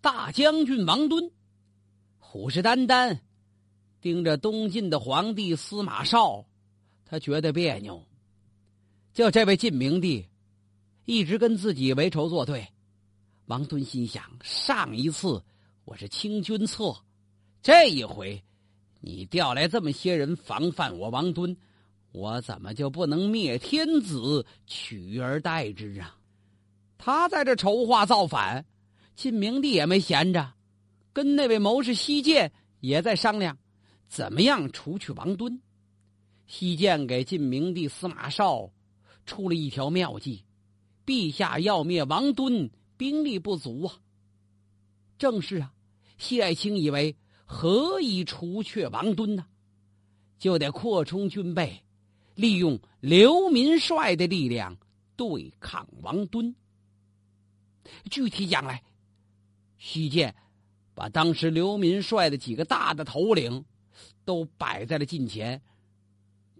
大将军王敦虎视眈眈盯着东晋的皇帝司马绍，他觉得别扭。就这位晋明帝一直跟自己为仇作对，王敦心想：上一次我是清君侧，这一回你调来这么些人防范我王敦。我怎么就不能灭天子，取而代之啊？他在这筹划造反，晋明帝也没闲着，跟那位谋士西涧也在商量，怎么样除去王敦。西涧给晋明帝司马绍出了一条妙计：陛下要灭王敦，兵力不足啊。正是啊，西爱卿以为何以除却王敦呢？就得扩充军备。利用刘民帅的力量对抗王敦。具体讲来，西涧把当时刘民帅的几个大的头领都摆在了近前，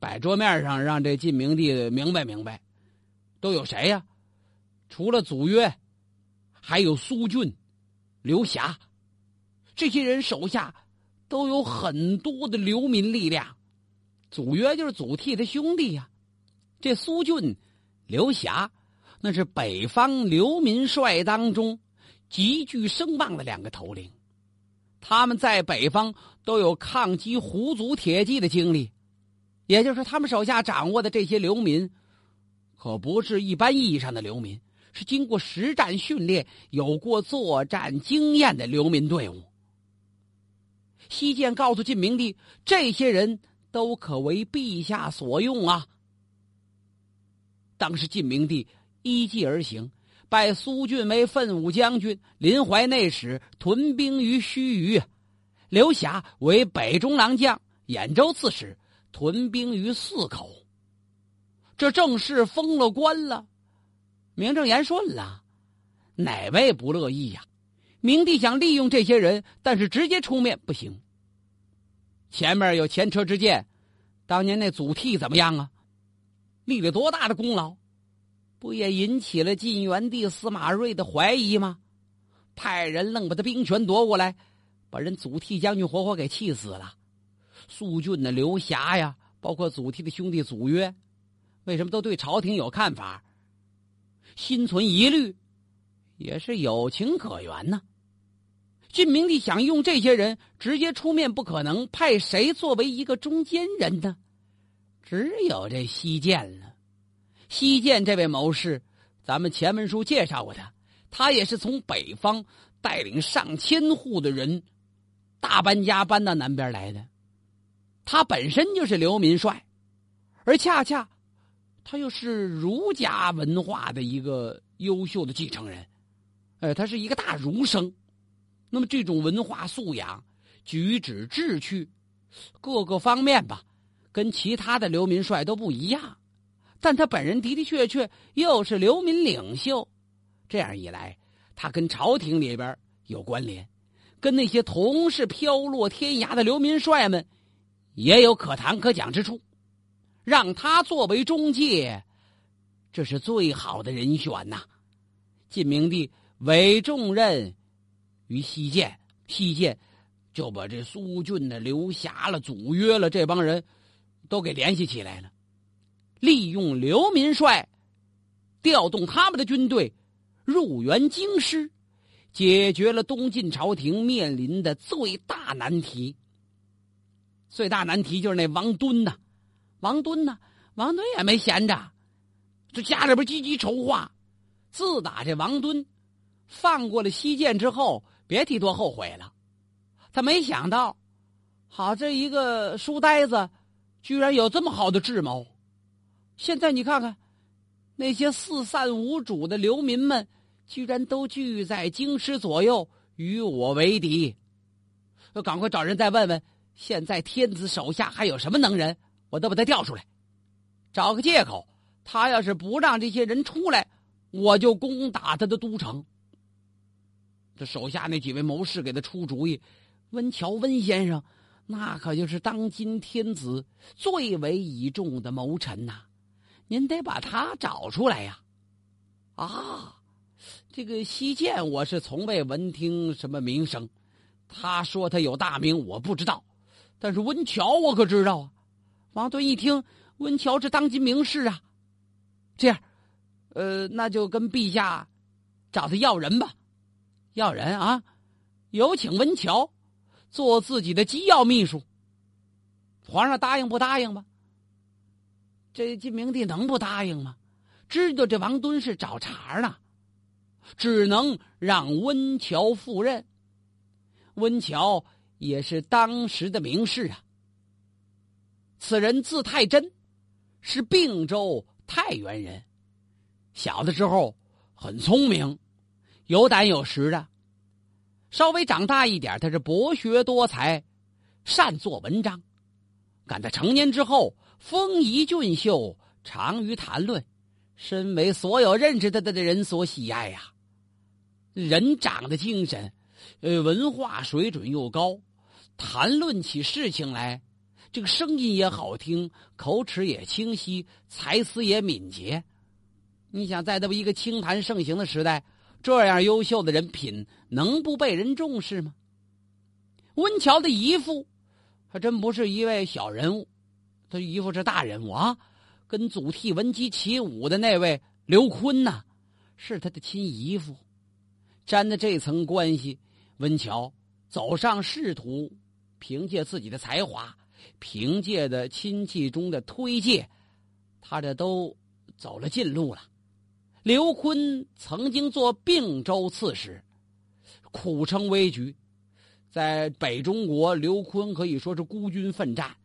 摆桌面上，让这晋明帝明白明白，都有谁呀？除了祖约，还有苏俊、刘霞，这些人手下都有很多的流民力量。祖约就是祖逖的兄弟呀，这苏俊、刘霞，那是北方流民帅当中极具声望的两个头领。他们在北方都有抗击胡族铁骑的经历，也就是，他们手下掌握的这些流民，可不是一般意义上的流民，是经过实战训练、有过作战经验的流民队伍。西涧告诉晋明帝，这些人。都可为陛下所用啊！当时晋明帝依计而行，拜苏俊为奋武将军、临淮内史，屯兵于盱眙；刘霞为北中郎将、兖州刺史，屯兵于泗口。这正式封了官了，名正言顺了。哪位不乐意呀？明帝想利用这些人，但是直接出面不行。前面有前车之鉴，当年那祖逖怎么样啊？立了多大的功劳，不也引起了晋元帝司马睿的怀疑吗？派人愣把他兵权夺过来，把人祖逖将军活活给气死了。苏峻的刘霞呀，包括祖逖的兄弟祖约，为什么都对朝廷有看法？心存疑虑，也是有情可原呢。晋明帝想用这些人直接出面不可能，派谁作为一个中间人呢？只有这西涧了。西涧这位谋士，咱们前文书介绍过他，他也是从北方带领上千户的人大搬家搬到南边来的。他本身就是流民帅，而恰恰他又是儒家文化的一个优秀的继承人，呃，他是一个大儒生。那么这种文化素养、举止志趣，各个方面吧，跟其他的流民帅都不一样。但他本人的的确确又是流民领袖，这样一来，他跟朝廷里边有关联，跟那些同是飘落天涯的流民帅们也有可谈可讲之处。让他作为中介，这是最好的人选呐。晋明帝委重任。于西涧，西涧就把这苏俊的刘霞了、祖约了这帮人都给联系起来了，利用刘民帅，调动他们的军队入援京师，解决了东晋朝廷面临的最大难题。最大难题就是那王敦呐，王敦呐，王敦也没闲着，这家里边积极筹划。自打这王敦放过了西涧之后。别提多后悔了，他没想到，好这一个书呆子，居然有这么好的智谋。现在你看看，那些四散无主的流民们，居然都聚在京师左右与我为敌。要赶快找人再问问，现在天子手下还有什么能人，我都把他调出来，找个借口。他要是不让这些人出来，我就攻打他的都城。这手下那几位谋士给他出主意，温峤温先生，那可就是当今天子最为倚重的谋臣呐，您得把他找出来呀！啊，这个西涧我是从未闻听什么名声，他说他有大名，我不知道。但是温峤我可知道啊。王敦一听，温峤是当今名士啊。这样，呃，那就跟陛下找他要人吧。要人啊，有请温峤做自己的机要秘书。皇上答应不答应吧？这晋明帝能不答应吗？知道这王敦是找茬呢，只能让温峤赴任。温峤也是当时的名士啊。此人字太真，是并州太原人。小的时候很聪明，有胆有识的。稍微长大一点，他是博学多才，善作文章。赶在成年之后，风仪俊秀，长于谈论，身为所有认识他的人所喜爱呀。人长得精神，呃，文化水准又高，谈论起事情来，这个声音也好听，口齿也清晰，才思也敏捷。你想，在这么一个清谈盛行的时代，这样优秀的人品能不被人重视吗？温峤的姨父。还真不是一位小人物，他姨父是大人物啊，跟祖逖闻鸡起舞的那位刘坤呐，是他的亲姨父，沾的这层关系，温峤走上仕途，凭借自己的才华，凭借的亲戚中的推介，他这都走了近路了。刘坤曾经做并州刺史，苦撑危局。在北中国，刘坤可以说是孤军奋战，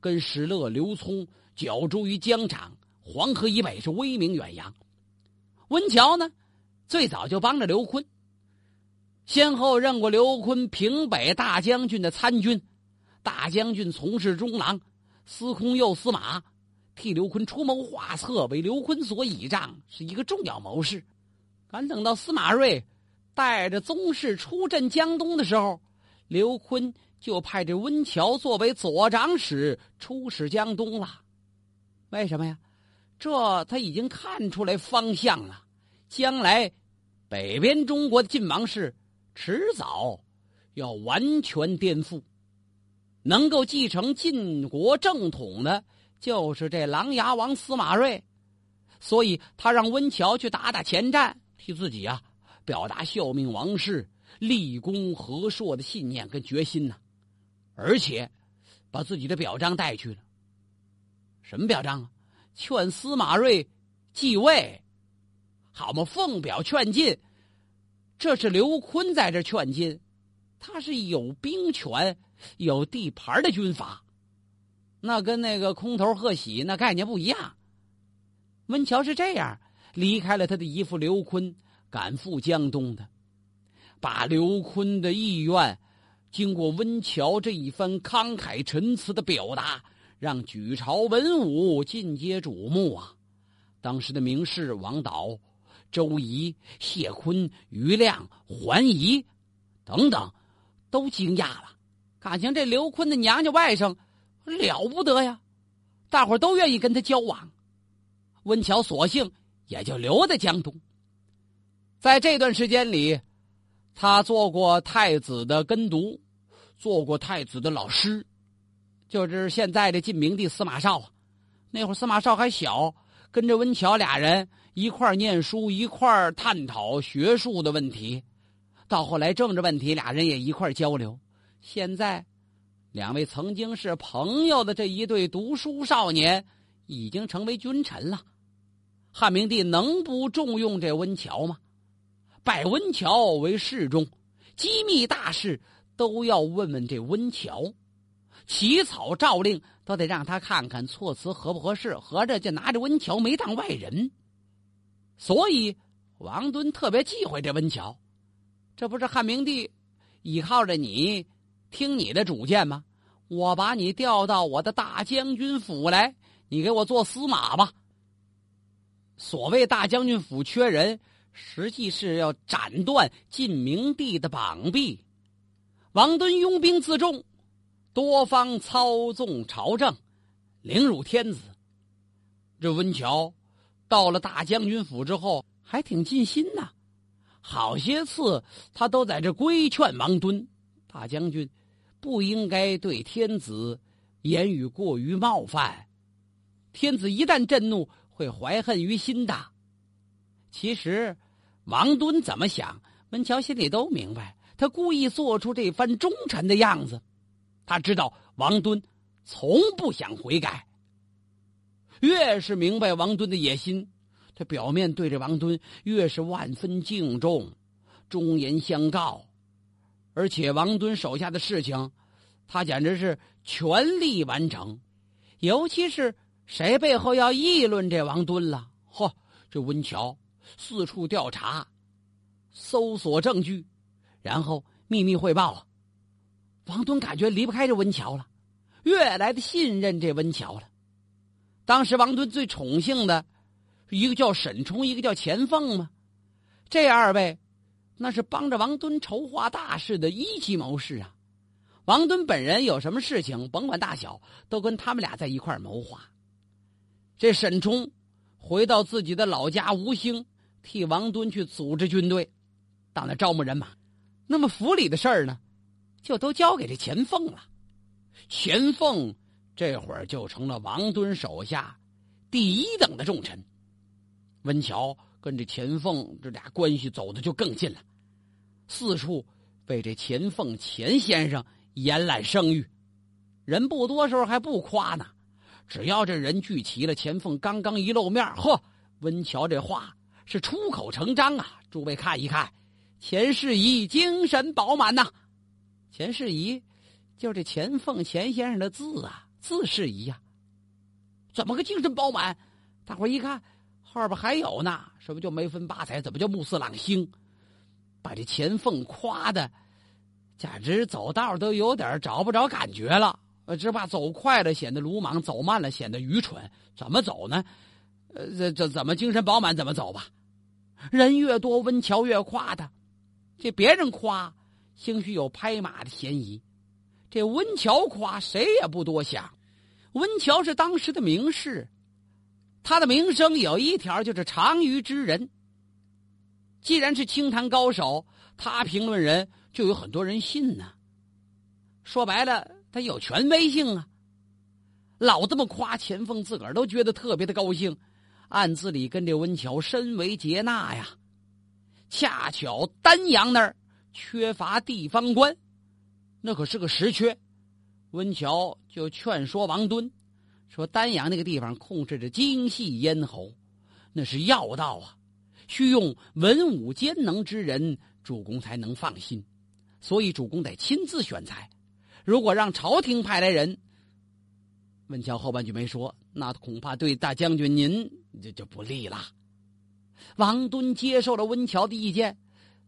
跟石勒、刘聪角逐于疆场，黄河以北是威名远扬。温峤呢，最早就帮着刘琨，先后任过刘琨平北大将军的参军、大将军从事中郎、司空右司马，替刘琨出谋划策，为刘琨所倚仗，是一个重要谋士。赶等到司马睿带着宗室出镇江东的时候。刘琨就派这温峤作为左长史出使江东了，为什么呀？这他已经看出来方向了，将来北边中国的晋王室迟早要完全颠覆，能够继承晋国正统的，就是这琅琊王司马睿，所以他让温峤去打打前站，替自己啊表达效命王室。立功和硕的信念跟决心呢，而且把自己的表彰带去了。什么表彰啊？劝司马睿继位，好嘛，奉表劝进。这是刘坤在这劝进，他是有兵权、有地盘的军阀，那跟那个空头贺喜那概念不一样。温峤是这样离开了他的姨父刘坤，赶赴江东的。把刘坤的意愿，经过温峤这一番慷慨陈词的表达，让举朝文武尽皆瞩目啊！当时的名士王导、周仪、谢坤、余亮、桓仪等等，都惊讶了，感情这刘坤的娘家外甥了不得呀，大伙都愿意跟他交往。温峤索性也就留在江东，在这段时间里。他做过太子的跟读，做过太子的老师，就是现在的晋明帝司马绍。那会儿司马绍还小，跟着温峤俩人一块儿念书，一块儿探讨学术的问题。到后来政治问题，俩人也一块儿交流。现在，两位曾经是朋友的这一对读书少年，已经成为君臣了。汉明帝能不重用这温峤吗？拜温峤为侍中，机密大事都要问问这温峤，起草诏令都得让他看看措辞合不合适，合着就拿着温峤没当外人。所以王敦特别忌讳这温峤，这不是汉明帝依靠着你听你的主见吗？我把你调到我的大将军府来，你给我做司马吧。所谓大将军府缺人。实际是要斩断晋明帝的膀臂。王敦拥兵自重，多方操纵朝政，凌辱天子。这温峤到了大将军府之后，还挺尽心呐，好些次他都在这规劝王敦大将军，不应该对天子言语过于冒犯。天子一旦震怒，会怀恨于心的。其实，王敦怎么想，温峤心里都明白。他故意做出这番忠臣的样子，他知道王敦从不想悔改。越是明白王敦的野心，他表面对着王敦越是万分敬重，忠言相告。而且王敦手下的事情，他简直是全力完成。尤其是谁背后要议论这王敦了，嚯，这温峤四处调查，搜索证据。然后秘密汇报，王敦感觉离不开这温峤了，越来的信任这温峤了。当时王敦最宠幸的，一个叫沈冲，一个叫钱凤嘛。这二位，那是帮着王敦筹划大事的一级谋士啊。王敦本人有什么事情，甭管大小，都跟他们俩在一块谋划。这沈冲回到自己的老家吴兴，替王敦去组织军队，到那招募人马。那么府里的事儿呢，就都交给这钱凤了。钱凤这会儿就成了王敦手下第一等的重臣。温峤跟这钱凤这俩关系走的就更近了，四处为这钱凤钱先生延揽声誉。人不多时候还不夸呢，只要这人聚齐了，钱凤刚刚一露面，呵，温峤这话是出口成章啊！诸位看一看。钱世仪精神饱满呐，钱世仪就这钱凤钱先生的字啊，字世仪呀，怎么个精神饱满？大伙一看后边还有呢，什么叫眉分八彩？怎么叫目似朗星？把这钱凤夸的简直走道都有点找不着感觉了，呃，只怕走快了显得鲁莽，走慢了显得愚蠢。怎么走呢？呃，这这怎么精神饱满？怎么走吧？人越多，温峤越夸他。这别人夸，兴许有拍马的嫌疑；这温峤夸，谁也不多想。温峤是当时的名士，他的名声有一条就是长于之人。既然是清谈高手，他评论人就有很多人信呢。说白了，他有权威性啊。老这么夸钱凤，自个儿都觉得特别的高兴，暗自里跟这温峤深为接纳呀。恰巧丹阳那儿缺乏地方官，那可是个实缺。温峤就劝说王敦，说丹阳那个地方控制着精细咽喉，那是要道啊，需用文武兼能之人，主公才能放心。所以主公得亲自选材。如果让朝廷派来人，温峤后半句没说，那恐怕对大将军您就就不利了。王敦接受了温峤的意见，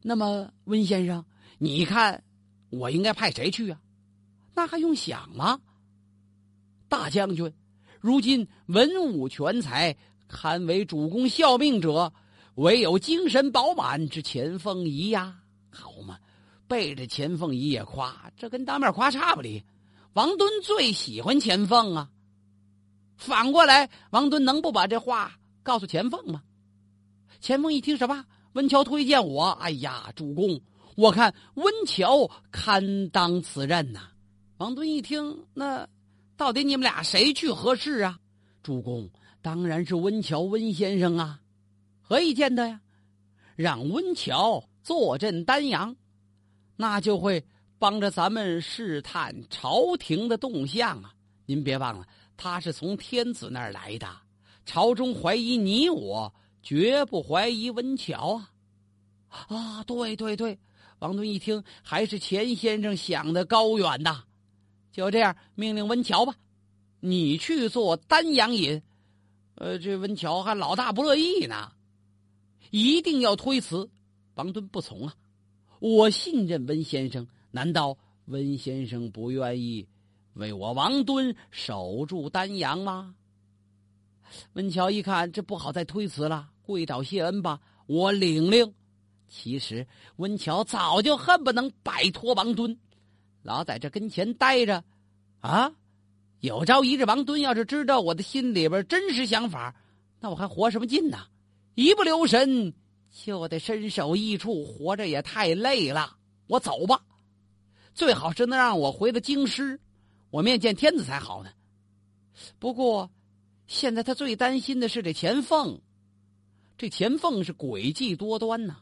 那么温先生，你看我应该派谁去啊？那还用想吗？大将军，如今文武全才，堪为主公效命者，唯有精神饱满之钱凤仪呀，好嘛？背着钱凤仪也夸，这跟当面夸差不离。王敦最喜欢钱凤啊，反过来，王敦能不把这话告诉钱凤吗？钱凤一听什么？温峤推荐我，哎呀，主公，我看温峤堪当此任呐。王敦一听，那到底你们俩谁去合适啊？主公当然是温峤温先生啊。何以见得呀？让温峤坐镇丹阳，那就会帮着咱们试探朝廷的动向啊。您别忘了，他是从天子那儿来的，朝中怀疑你我。绝不怀疑温峤啊！啊，对对对，王敦一听，还是钱先生想的高远呐。就这样，命令温峤吧，你去做丹阳尹。呃，这温峤还老大不乐意呢，一定要推辞。王敦不从啊，我信任温先生，难道温先生不愿意为我王敦守住丹阳吗？温峤一看，这不好再推辞了。跪倒谢恩吧，我领令。其实温峤早就恨不能摆脱王敦，老在这跟前待着，啊！有朝一日王敦要是知道我的心里边真实想法，那我还活什么劲呢？一不留神就得身首异处，活着也太累了。我走吧，最好是能让我回到京师，我面见天子才好呢。不过，现在他最担心的是这钱凤。这钱凤是诡计多端呐！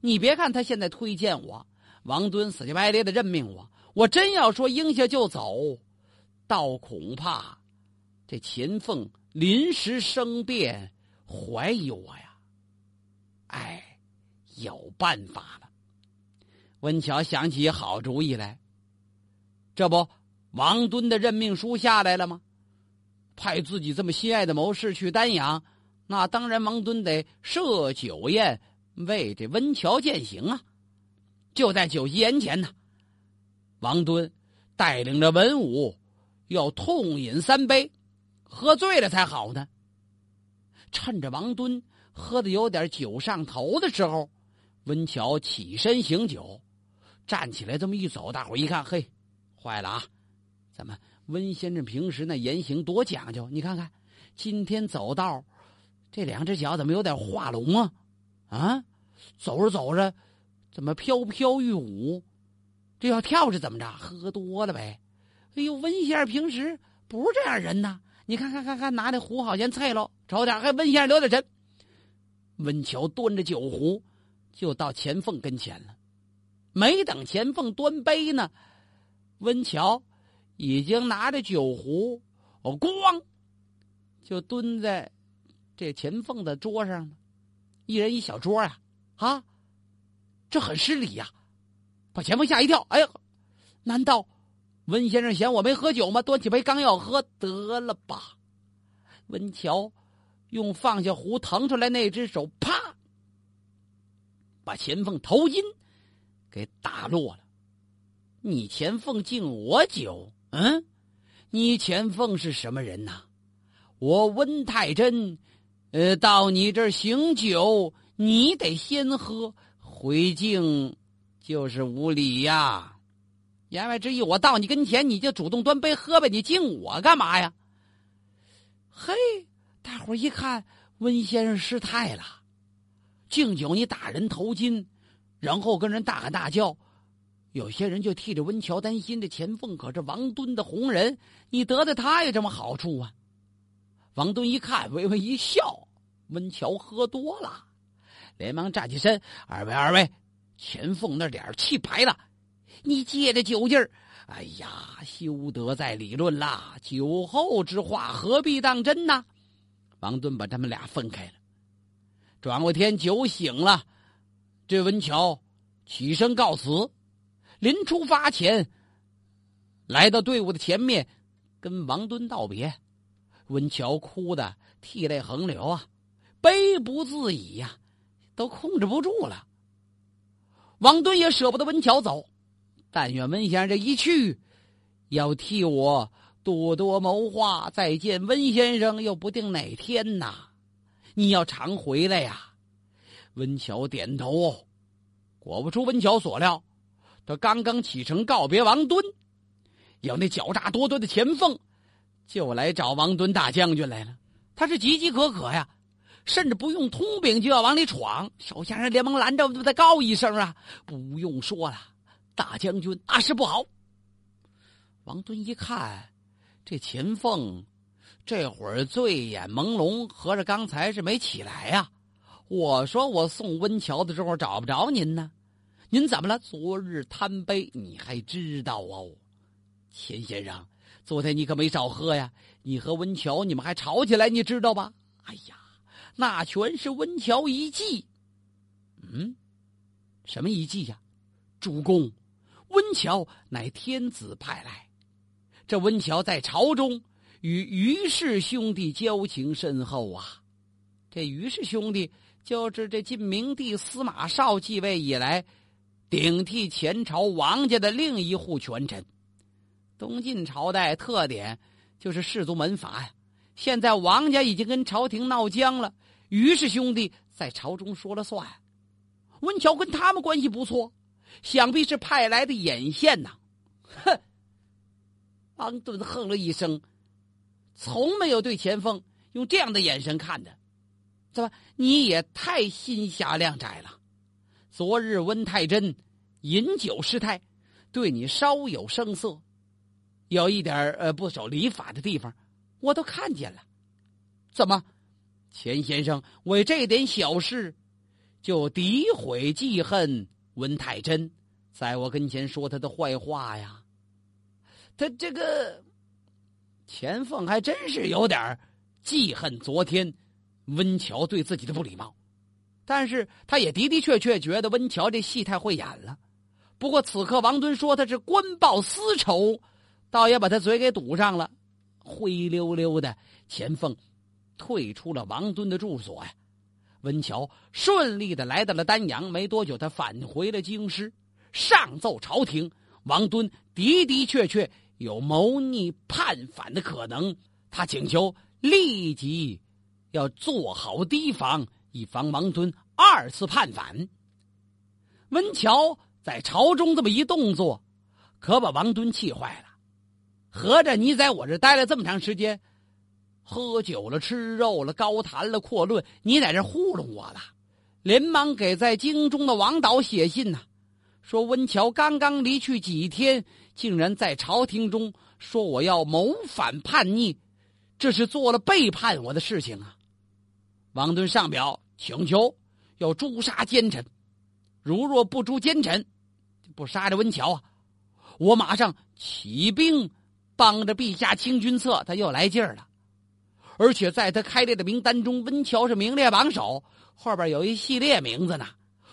你别看他现在推荐我，王敦死乞白咧的任命我，我真要说应下就走，倒恐怕这钱凤临时生变，怀疑我呀。哎，有办法了！温巧想起好主意来，这不，王敦的任命书下来了吗？派自己这么心爱的谋士去丹阳。那当然，王敦得设酒宴为这温峤饯行啊！就在酒席宴前呢，王敦带领着文武要痛饮三杯，喝醉了才好呢。趁着王敦喝的有点酒上头的时候，温峤起身行酒，站起来这么一走，大伙一看，嘿，坏了啊！咱们温先生平时那言行多讲究，你看看今天走道。这两只脚怎么有点画龙啊？啊，走着走着，怎么飘飘欲舞？这要跳是怎么着？喝多了呗？哎呦，温先生平时不是这样人呐！你看看看看，拿那壶好像菜喽，瞅点，还温先生留点神。温桥端着酒壶，就到钱凤跟前了。没等钱凤端杯呢，温桥已经拿着酒壶，哦，咣，就蹲在。这钱凤的桌上呢，一人一小桌呀，啊，这很失礼呀，把钱凤吓一跳。哎呀，难道温先生嫌我没喝酒吗？端起杯刚要喝，得了吧！温乔用放下壶腾出来那只手，啪，把钱凤头巾给打落了。你钱凤敬我酒，嗯，你钱凤是什么人呐？我温太真。呃，到你这儿行酒，你得先喝，回敬就是无礼呀。言外之意，我到你跟前，你就主动端杯喝呗，你敬我干嘛呀？嘿，大伙一看，温先生失态了，敬酒你打人头巾，然后跟人大喊大叫，有些人就替着温乔担心，这钱凤可是王敦的红人，你得罪他有什么好处啊？王敦一看，微微一笑。温乔喝多了，连忙站起身：“二位，二位，钱凤那脸气白了。你借着酒劲儿，哎呀，休得再理论啦！酒后之话何必当真呢？”王敦把他们俩分开了。转过天，酒醒了，这文乔起身告辞。临出发前，来到队伍的前面，跟王敦道别。文乔哭的涕泪横流啊，悲不自已呀，都控制不住了。王敦也舍不得温乔走，但愿温先生这一去，要替我多多谋划，再见温先生又不定哪天呐。你要常回来呀。温乔点头。果不出温乔所料，他刚刚启程告别王敦，有那狡诈多端的钱凤。就来找王敦大将军来了，他是急急可可呀，甚至不用通禀就要往里闯。手下人连忙拦着，再告一声啊！不用说了，大将军大事不好。王敦一看，这钱凤这会儿醉眼朦胧，合着刚才是没起来呀？我说我送温桥的时候找不着您呢，您怎么了？昨日贪杯，你还知道哦，钱先生。昨天你可没少喝呀！你和温桥你们还吵起来，你知道吧？哎呀，那全是温桥一计。嗯，什么一计呀？主公，温桥乃天子派来。这温桥在朝中与于氏兄弟交情深厚啊。这于氏兄弟就是这晋明帝司马绍继位以来，顶替前朝王家的另一户权臣。东晋朝代特点就是氏族门阀呀。现在王家已经跟朝廷闹僵了，于是兄弟在朝中说了算。温峤跟他们关系不错，想必是派来的眼线呐。哼！王敦哼了一声，从没有对钱凤用这样的眼神看的。怎么你也太心狭量窄了？昨日温太真饮酒失态，对你稍有声色，有一点呃不守礼法的地方，我都看见了。怎么，钱先生为这点小事就诋毁记恨温太真，在我跟前说他的坏话呀？他这个钱凤还真是有点记恨昨天。温桥对自己的不礼貌，但是他也的的确确觉得温桥这戏太会演了。不过此刻王敦说他是官报私仇，倒也把他嘴给堵上了。灰溜溜的，钱凤退出了王敦的住所呀。温桥顺利的来到了丹阳，没多久他返回了京师，上奏朝廷：王敦的的确确有谋逆叛反的可能，他请求立即。要做好提防，以防王敦二次叛反。温峤在朝中这么一动作，可把王敦气坏了。合着你在我这待了这么长时间，喝酒了、吃肉了、高谈了、阔论，你在这糊弄我了。连忙给在京中的王导写信呐，说温峤刚刚离去几天，竟然在朝廷中说我要谋反叛逆，这是做了背叛我的事情啊。王敦上表请求要诛杀奸臣，如若不诛奸臣，不杀这温峤啊，我马上起兵帮着陛下清君侧。他又来劲儿了，而且在他开列的名单中，温峤是名列榜首，后边有一系列名字呢，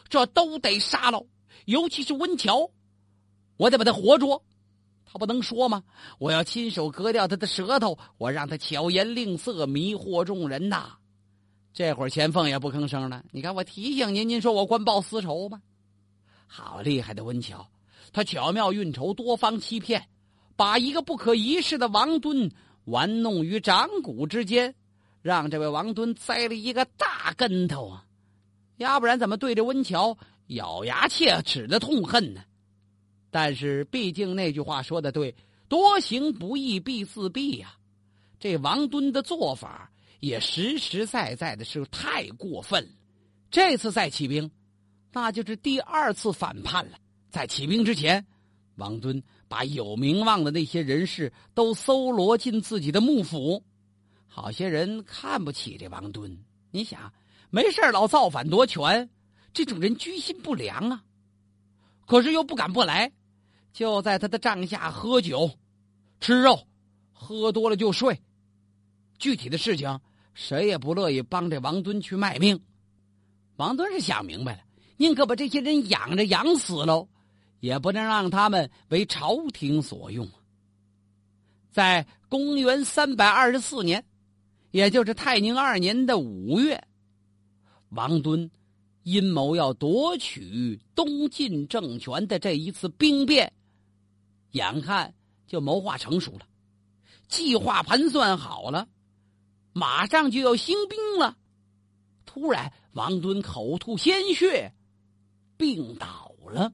这都得杀喽。尤其是温峤，我得把他活捉，他不能说吗？我要亲手割掉他的舌头，我让他巧言令色，迷惑众人呐。这会儿钱凤也不吭声了。你看，我提醒您，您说我官报私仇吗？好厉害的温峤，他巧妙运筹，多方欺骗，把一个不可一世的王敦玩弄于掌骨之间，让这位王敦栽了一个大跟头啊！要不然怎么对着温峤咬牙切齿的痛恨呢？但是毕竟那句话说的对，多行不义必自毙呀。这王敦的做法。也实实在在的是太过分了。这次再起兵，那就是第二次反叛了。在起兵之前，王敦把有名望的那些人士都搜罗进自己的幕府。好些人看不起这王敦，你想，没事老造反夺权，这种人居心不良啊。可是又不敢不来，就在他的帐下喝酒、吃肉，喝多了就睡。具体的事情。谁也不乐意帮这王敦去卖命。王敦是想明白了，宁可把这些人养着养死喽，也不能让他们为朝廷所用。在公元三百二十四年，也就是泰宁二年的五月，王敦阴谋要夺取东晋政权的这一次兵变，眼看就谋划成熟了，计划盘算好了。马上就要兴兵了，突然王敦口吐鲜血，病倒了。